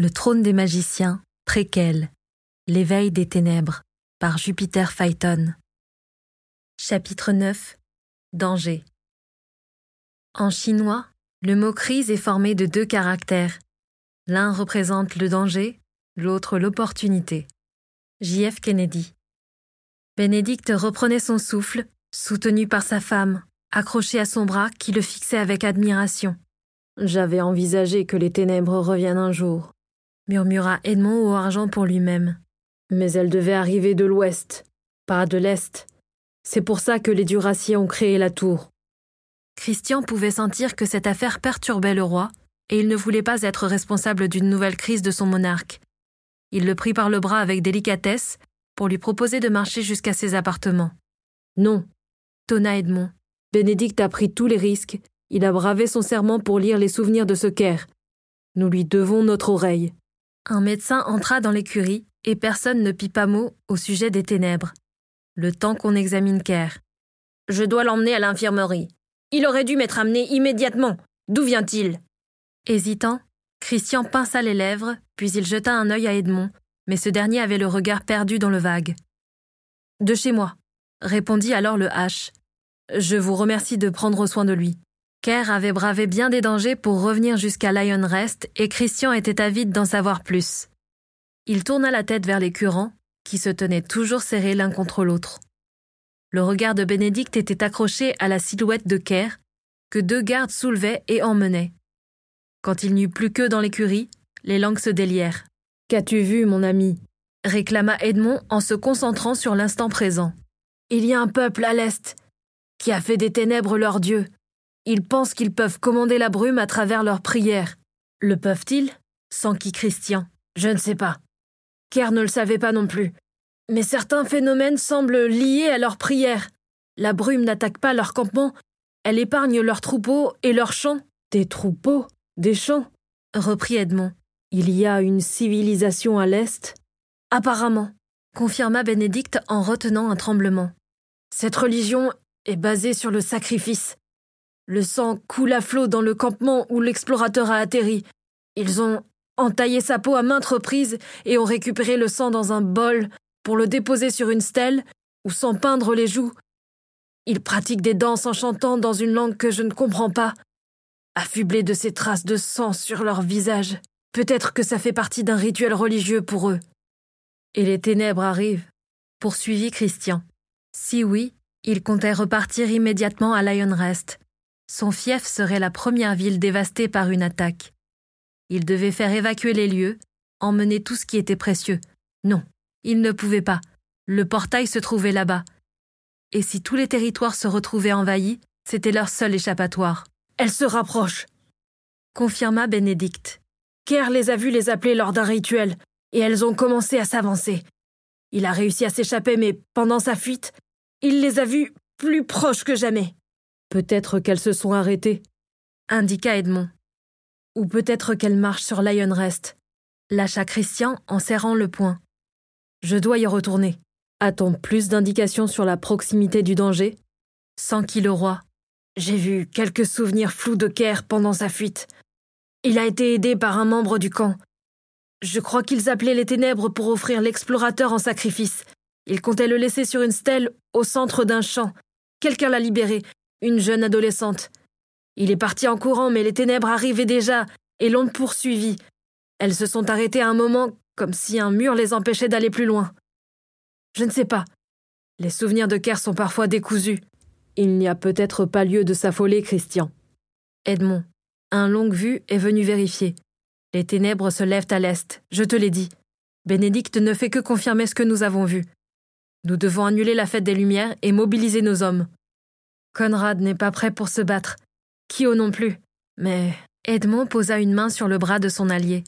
Le trône des magiciens, préquel. L'éveil des ténèbres, par Jupiter Phaeton. Chapitre 9 Danger. En chinois, le mot crise est formé de deux caractères. L'un représente le danger, l'autre l'opportunité. J.F. Kennedy. Bénédicte reprenait son souffle, soutenu par sa femme, accroché à son bras qui le fixait avec admiration. J'avais envisagé que les ténèbres reviennent un jour, murmura Edmond au argent pour lui-même. Mais elles devaient arriver de l'ouest, pas de l'est. C'est pour ça que les Duraciers ont créé la tour. Christian pouvait sentir que cette affaire perturbait le roi, et il ne voulait pas être responsable d'une nouvelle crise de son monarque. Il le prit par le bras avec délicatesse pour lui proposer de marcher jusqu'à ses appartements. Non, tonna Edmond. Bénédicte a pris tous les risques, il a bravé son serment pour lire les souvenirs de ce Caire. Nous lui devons notre oreille. Un médecin entra dans l'écurie et personne ne pit pas mot au sujet des ténèbres. Le temps qu'on examine Caire. Je dois l'emmener à l'infirmerie. Il aurait dû m'être amené immédiatement. D'où vient-il? Hésitant, Christian pinça les lèvres, puis il jeta un œil à Edmond, mais ce dernier avait le regard perdu dans le vague. De chez moi, répondit alors le H. Je vous remercie de prendre soin de lui. Kerr avait bravé bien des dangers pour revenir jusqu'à Lion Rest et Christian était avide d'en savoir plus. Il tourna la tête vers les curants, qui se tenaient toujours serrés l'un contre l'autre. Le regard de Bénédicte était accroché à la silhouette de Kerr, que deux gardes soulevaient et emmenaient. Quand il n'y eut plus qu'eux dans l'écurie, les langues se délièrent. Qu'as-tu vu, mon ami? réclama Edmond en se concentrant sur l'instant présent. Il y a un peuple à l'Est qui a fait des ténèbres leur Dieu. Ils pensent qu'ils peuvent commander la brume à travers leurs prières. Le peuvent-ils? S'enquit Christian? Je ne sais pas. Kerr ne le savait pas non plus. Mais certains phénomènes semblent liés à leurs prières. La brume n'attaque pas leur campement, elle épargne leurs troupeaux et leurs champs. Des troupeaux? Des champs? Reprit Edmond. Il y a une civilisation à l'Est? Apparemment, confirma Bénédicte en retenant un tremblement. Cette religion est basée sur le sacrifice. Le sang coule à flot dans le campement où l'explorateur a atterri. Ils ont entaillé sa peau à maintes reprises et ont récupéré le sang dans un bol pour le déposer sur une stèle ou s'en peindre les joues. Ils pratiquent des danses en chantant dans une langue que je ne comprends pas, affublés de ces traces de sang sur leur visage. Peut-être que ça fait partie d'un rituel religieux pour eux. Et les ténèbres arrivent, poursuivit Christian. Si oui, il comptait repartir immédiatement à Lionrest. Son fief serait la première ville dévastée par une attaque. Il devait faire évacuer les lieux, emmener tout ce qui était précieux. Non, il ne pouvait pas. Le portail se trouvait là-bas. Et si tous les territoires se retrouvaient envahis, c'était leur seul échappatoire. Elle se rapproche, confirma Bénédicte. Kerr les a vus les appeler lors d'un rituel, et elles ont commencé à s'avancer. Il a réussi à s'échapper, mais pendant sa fuite, il les a vues plus proches que jamais. Peut-être qu'elles se sont arrêtées, indiqua Edmond. Ou peut-être qu'elles marchent sur Lionrest, lâcha Christian en serrant le poing. Je dois y retourner. A-t-on plus d'indications sur la proximité du danger? S'enquit le roi. J'ai vu quelques souvenirs flous de Kerr pendant sa fuite. Il a été aidé par un membre du camp. Je crois qu'ils appelaient les ténèbres pour offrir l'explorateur en sacrifice. Ils comptaient le laisser sur une stèle au centre d'un champ. Quelqu'un l'a libéré, une jeune adolescente. Il est parti en courant, mais les ténèbres arrivaient déjà et l'ont poursuivi. Elles se sont arrêtées à un moment comme si un mur les empêchait d'aller plus loin. Je ne sais pas. Les souvenirs de Kerr sont parfois décousus. Il n'y a peut-être pas lieu de s'affoler, Christian. Edmond, un longue vue est venu vérifier. Les ténèbres se lèvent à l'est, je te l'ai dit. Bénédicte ne fait que confirmer ce que nous avons vu. Nous devons annuler la fête des Lumières et mobiliser nos hommes. Conrad n'est pas prêt pour se battre. Kyo non plus? Mais Edmond posa une main sur le bras de son allié.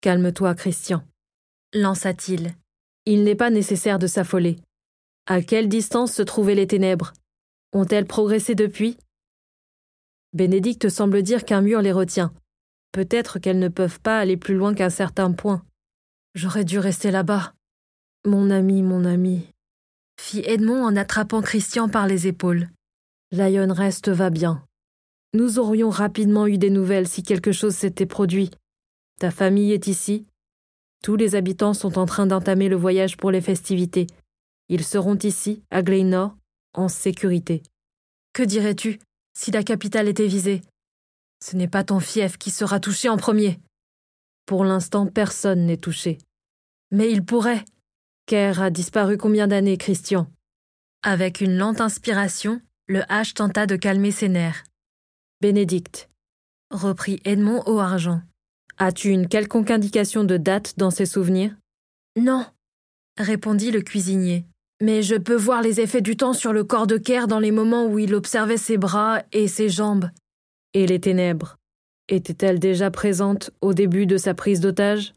Calme-toi, Christian, lança-t-il. Il n'est pas nécessaire de s'affoler. À quelle distance se trouvaient les ténèbres? Ont-elles progressé depuis? Bénédicte semble dire qu'un mur les retient. Peut-être qu'elles ne peuvent pas aller plus loin qu'un certain point. J'aurais dû rester là-bas. Mon ami, mon ami, fit Edmond en attrapant Christian par les épaules. Lion reste va bien. Nous aurions rapidement eu des nouvelles si quelque chose s'était produit. Ta famille est ici. Tous les habitants sont en train d'entamer le voyage pour les festivités. Ils seront ici, à Glenor, en sécurité. Que dirais-tu? Si la capitale était visée Ce n'est pas ton fief qui sera touché en premier. Pour l'instant, personne n'est touché. Mais il pourrait. Kerr a disparu combien d'années, Christian? Avec une lente inspiration, le H tenta de calmer ses nerfs. Bénédicte, reprit Edmond au argent. As-tu une quelconque indication de date dans ses souvenirs? Non, répondit le cuisinier. Mais je peux voir les effets du temps sur le corps de Kerr dans les moments où il observait ses bras et ses jambes. Et les ténèbres? Étaient-elles déjà présentes au début de sa prise d'otage?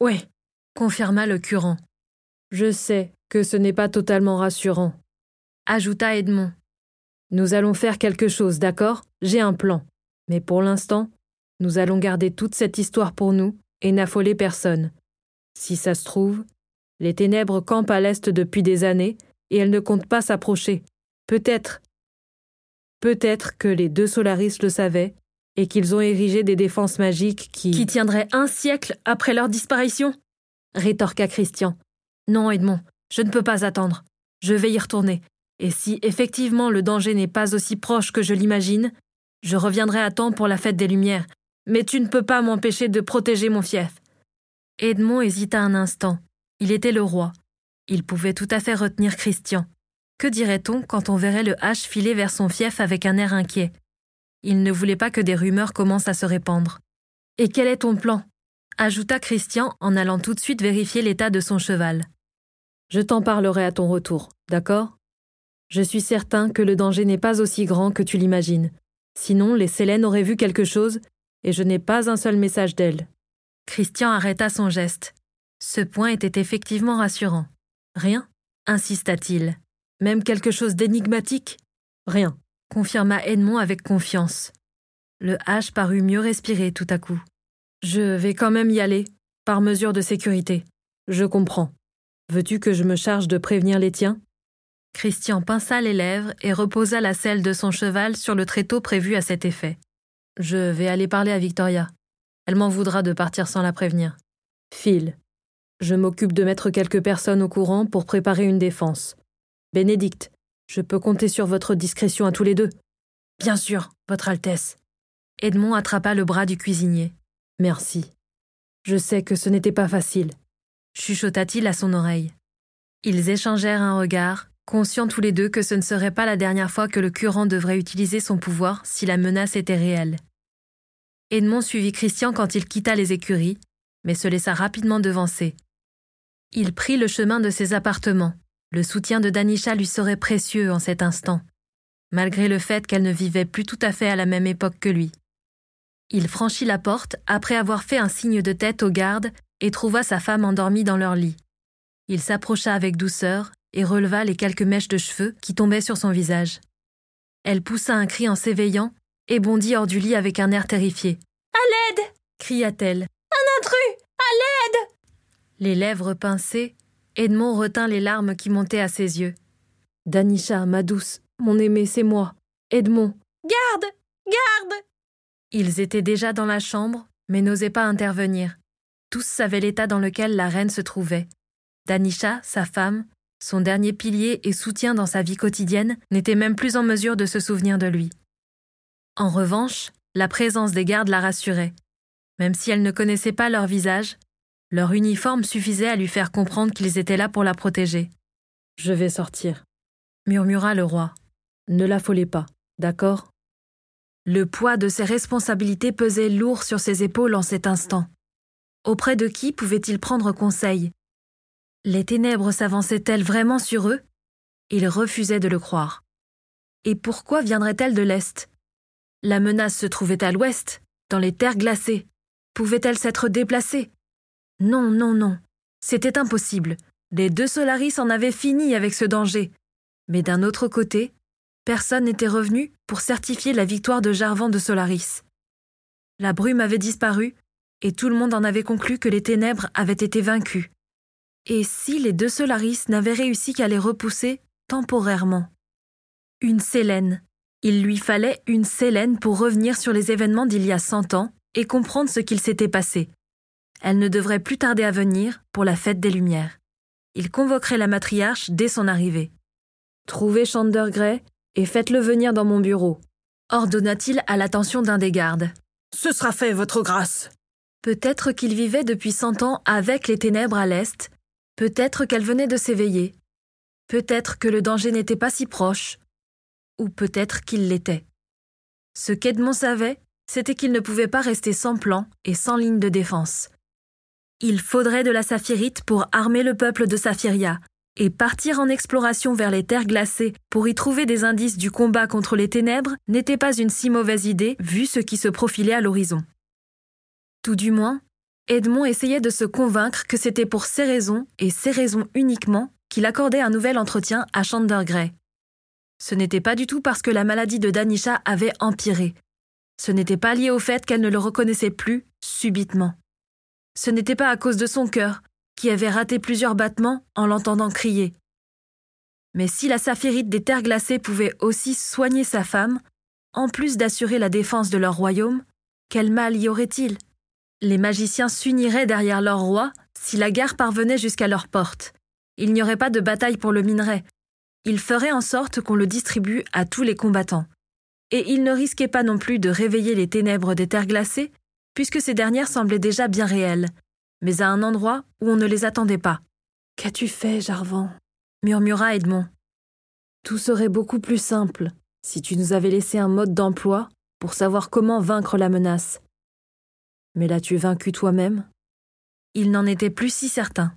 Oui, confirma le curant. Je sais que ce n'est pas totalement rassurant, ajouta Edmond. Nous allons faire quelque chose, d'accord? J'ai un plan. Mais pour l'instant, nous allons garder toute cette histoire pour nous et n'affoler personne. Si ça se trouve, les ténèbres campent à l'est depuis des années et elles ne comptent pas s'approcher. Peut-être. Peut-être que les deux Solaris le savaient et qu'ils ont érigé des défenses magiques qui. Qui tiendraient un siècle après leur disparition? Rétorqua Christian. Non, Edmond, je ne peux pas attendre. Je vais y retourner. Et si effectivement le danger n'est pas aussi proche que je l'imagine, je reviendrai à temps pour la fête des Lumières. Mais tu ne peux pas m'empêcher de protéger mon fief. Edmond hésita un instant. Il était le roi. Il pouvait tout à fait retenir Christian. Que dirait-on quand on verrait le H filer vers son fief avec un air inquiet? Il ne voulait pas que des rumeurs commencent à se répandre. Et quel est ton plan? ajouta Christian en allant tout de suite vérifier l'état de son cheval. Je t'en parlerai à ton retour, d'accord? Je suis certain que le danger n'est pas aussi grand que tu l'imagines. Sinon, les Célènes auraient vu quelque chose, et je n'ai pas un seul message d'elle. Christian arrêta son geste. Ce point était effectivement rassurant. Rien insista-t-il. Même quelque chose d'énigmatique? Rien, confirma Edmond avec confiance. Le H parut mieux respirer tout à coup. Je vais quand même y aller, par mesure de sécurité. Je comprends. Veux-tu que je me charge de prévenir les tiens? Christian pinça les lèvres et reposa la selle de son cheval sur le tréteau prévu à cet effet. Je vais aller parler à Victoria. Elle m'en voudra de partir sans la prévenir. Phil, je m'occupe de mettre quelques personnes au courant pour préparer une défense. Bénédicte, je peux compter sur votre discrétion à tous les deux. Bien sûr, Votre Altesse. Edmond attrapa le bras du cuisinier. Merci. Je sais que ce n'était pas facile. Chuchota-t-il à son oreille. Ils échangèrent un regard, conscients tous les deux que ce ne serait pas la dernière fois que le curant devrait utiliser son pouvoir si la menace était réelle. Edmond suivit Christian quand il quitta les écuries, mais se laissa rapidement devancer. Il prit le chemin de ses appartements. Le soutien de Danisha lui serait précieux en cet instant, malgré le fait qu'elle ne vivait plus tout à fait à la même époque que lui. Il franchit la porte après avoir fait un signe de tête aux gardes et trouva sa femme endormie dans leur lit. Il s'approcha avec douceur et releva les quelques mèches de cheveux qui tombaient sur son visage. Elle poussa un cri en s'éveillant et bondit hors du lit avec un air terrifié. À l'aide cria-t-elle. Un intrus À l'aide Les lèvres pincées, Edmond retint les larmes qui montaient à ses yeux. Danisha, ma douce, mon aimé, c'est moi. Edmond. Garde Garde ils étaient déjà dans la chambre, mais n'osaient pas intervenir. Tous savaient l'état dans lequel la reine se trouvait. Danisha, sa femme, son dernier pilier et soutien dans sa vie quotidienne, n'était même plus en mesure de se souvenir de lui. En revanche, la présence des gardes la rassurait. Même si elle ne connaissait pas leur visage, leur uniforme suffisait à lui faire comprendre qu'ils étaient là pour la protéger. Je vais sortir, murmura le roi. Ne l'affolez pas, d'accord? Le poids de ses responsabilités pesait lourd sur ses épaules en cet instant. Auprès de qui pouvait-il prendre conseil? Les ténèbres s'avançaient-elles vraiment sur eux? Il refusait de le croire. Et pourquoi viendraient-elles de l'Est? La menace se trouvait à l'Ouest, dans les terres glacées. Pouvait-elle s'être déplacée Non, non, non. C'était impossible. Les deux Solaris en avaient fini avec ce danger. Mais d'un autre côté, personne n'était revenu pour certifier la victoire de Jarvan de Solaris. La brume avait disparu, et tout le monde en avait conclu que les ténèbres avaient été vaincues. Et si les deux Solaris n'avaient réussi qu'à les repousser temporairement? Une Sélène. Il lui fallait une Sélène pour revenir sur les événements d'il y a cent ans et comprendre ce qu'il s'était passé. Elle ne devrait plus tarder à venir pour la fête des Lumières. Il convoquerait la matriarche dès son arrivée. Trouvez Grey et faites-le venir dans mon bureau, ordonna-t-il à l'attention d'un des gardes. Ce sera fait, votre grâce. Peut-être qu'il vivait depuis cent ans avec les ténèbres à l'est, peut-être qu'elle venait de s'éveiller, peut-être que le danger n'était pas si proche, ou peut-être qu'il l'était. Ce qu'Edmond savait, c'était qu'il ne pouvait pas rester sans plan et sans ligne de défense. Il faudrait de la saphirite pour armer le peuple de Saphiria, et partir en exploration vers les terres glacées pour y trouver des indices du combat contre les ténèbres n'était pas une si mauvaise idée vu ce qui se profilait à l'horizon. Tout du moins, Edmond essayait de se convaincre que c'était pour ces raisons, et ces raisons uniquement, qu'il accordait un nouvel entretien à Chandler Ce n'était pas du tout parce que la maladie de Danisha avait empiré. Ce n'était pas lié au fait qu'elle ne le reconnaissait plus subitement. Ce n'était pas à cause de son cœur, qui avait raté plusieurs battements en l'entendant crier. Mais si la saphirite des terres glacées pouvait aussi soigner sa femme, en plus d'assurer la défense de leur royaume, quel mal y aurait-il? Les magiciens s'uniraient derrière leur roi si la guerre parvenait jusqu'à leur porte. Il n'y aurait pas de bataille pour le minerai. Ils feraient en sorte qu'on le distribue à tous les combattants. Et ils ne risquaient pas non plus de réveiller les ténèbres des terres glacées, puisque ces dernières semblaient déjà bien réelles, mais à un endroit où on ne les attendait pas. Qu'as-tu fait, Jarvan? murmura Edmond. Tout serait beaucoup plus simple si tu nous avais laissé un mode d'emploi pour savoir comment vaincre la menace. Mais l'as-tu vaincu toi-même? Il n'en était plus si certain.